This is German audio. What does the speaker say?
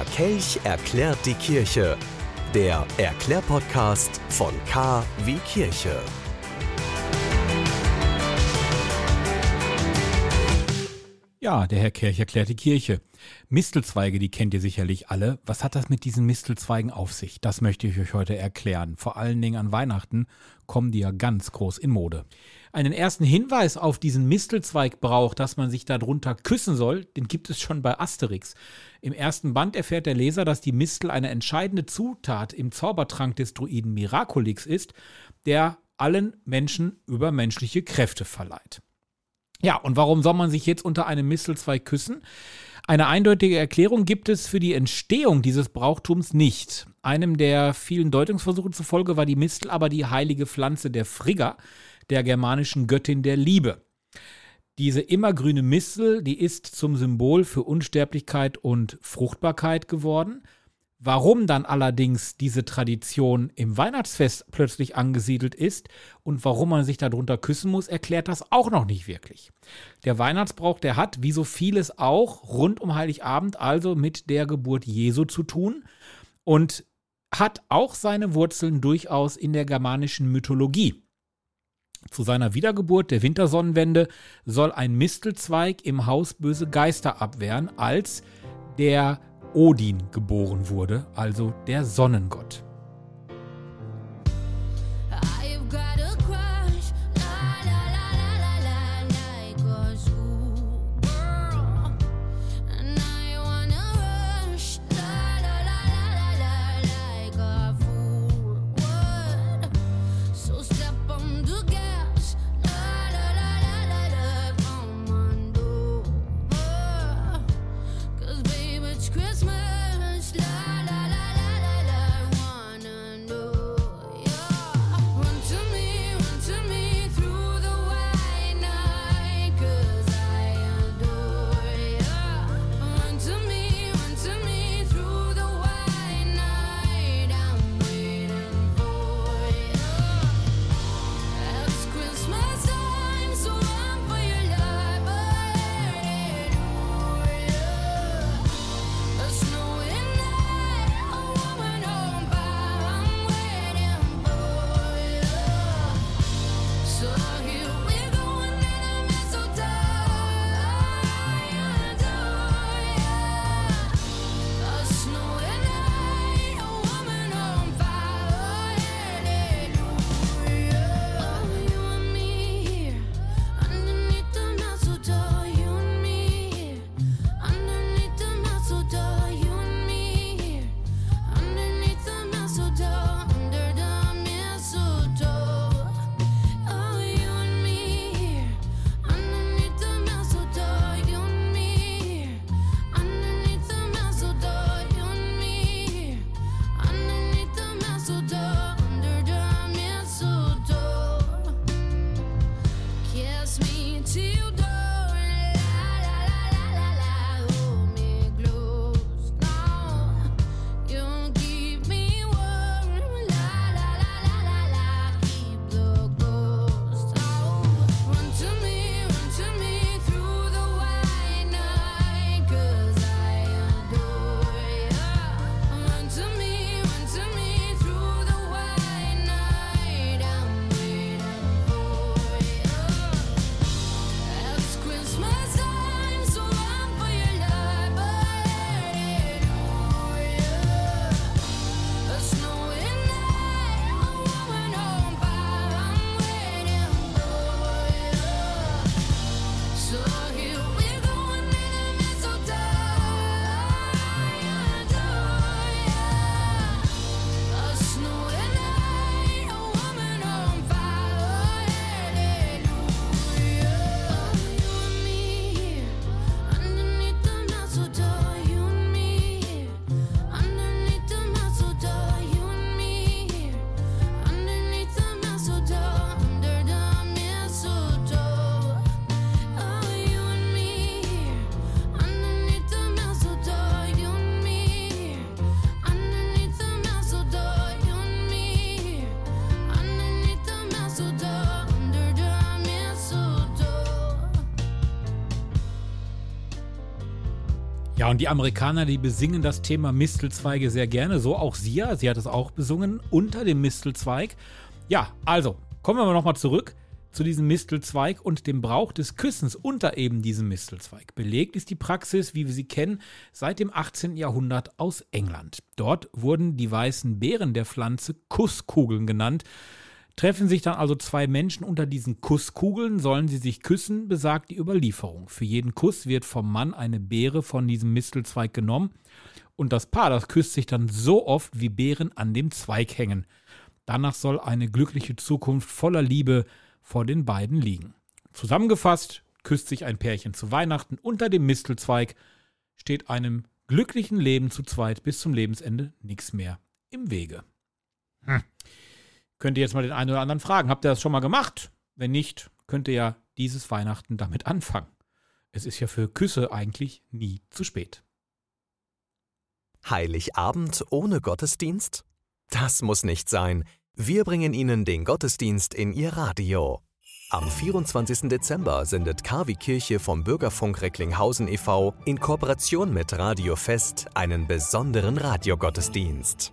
Der Kelch erklärt die Kirche. Der Erklärpodcast von K wie Kirche. Ja, der Herr Kirch erklärt die Kirche. Mistelzweige, die kennt ihr sicherlich alle. Was hat das mit diesen Mistelzweigen auf sich? Das möchte ich euch heute erklären. Vor allen Dingen an Weihnachten kommen die ja ganz groß in Mode. Einen ersten Hinweis auf diesen Mistelzweig braucht, dass man sich darunter küssen soll, den gibt es schon bei Asterix. Im ersten Band erfährt der Leser, dass die Mistel eine entscheidende Zutat im Zaubertrank des Druiden Miraculix ist, der allen Menschen übermenschliche Kräfte verleiht. Ja, und warum soll man sich jetzt unter einem Mistelzweig küssen? Eine eindeutige Erklärung gibt es für die Entstehung dieses Brauchtums nicht. Einem der vielen Deutungsversuche zufolge war die Mistel aber die heilige Pflanze der Frigga, der germanischen Göttin der Liebe. Diese immergrüne Mistel, die ist zum Symbol für Unsterblichkeit und Fruchtbarkeit geworden. Warum dann allerdings diese Tradition im Weihnachtsfest plötzlich angesiedelt ist und warum man sich darunter küssen muss, erklärt das auch noch nicht wirklich. Der Weihnachtsbrauch, der hat, wie so vieles auch, rund um Heiligabend also mit der Geburt Jesu zu tun und hat auch seine Wurzeln durchaus in der germanischen Mythologie. Zu seiner Wiedergeburt der Wintersonnenwende soll ein Mistelzweig im Haus böse Geister abwehren, als der Odin geboren wurde, also der Sonnengott. Ja, und die Amerikaner, die besingen das Thema Mistelzweige sehr gerne. So auch sie ja. Sie hat es auch besungen unter dem Mistelzweig. Ja, also, kommen wir nochmal zurück zu diesem Mistelzweig und dem Brauch des Küssens unter eben diesem Mistelzweig. Belegt ist die Praxis, wie wir sie kennen, seit dem 18. Jahrhundert aus England. Dort wurden die weißen Beeren der Pflanze Kusskugeln genannt. Treffen sich dann also zwei Menschen unter diesen Kusskugeln, sollen sie sich küssen, besagt die Überlieferung. Für jeden Kuss wird vom Mann eine Beere von diesem Mistelzweig genommen und das Paar, das küsst sich dann so oft, wie Beeren an dem Zweig hängen. Danach soll eine glückliche Zukunft voller Liebe vor den beiden liegen. Zusammengefasst küsst sich ein Pärchen zu Weihnachten unter dem Mistelzweig, steht einem glücklichen Leben zu zweit bis zum Lebensende nichts mehr im Wege. Hm. Könnt ihr jetzt mal den einen oder anderen fragen, habt ihr das schon mal gemacht? Wenn nicht, könnt ihr ja dieses Weihnachten damit anfangen. Es ist ja für Küsse eigentlich nie zu spät. Heiligabend ohne Gottesdienst? Das muss nicht sein. Wir bringen Ihnen den Gottesdienst in Ihr Radio. Am 24. Dezember sendet KW Kirche vom Bürgerfunk Recklinghausen e.V. in Kooperation mit Radio Fest einen besonderen Radiogottesdienst.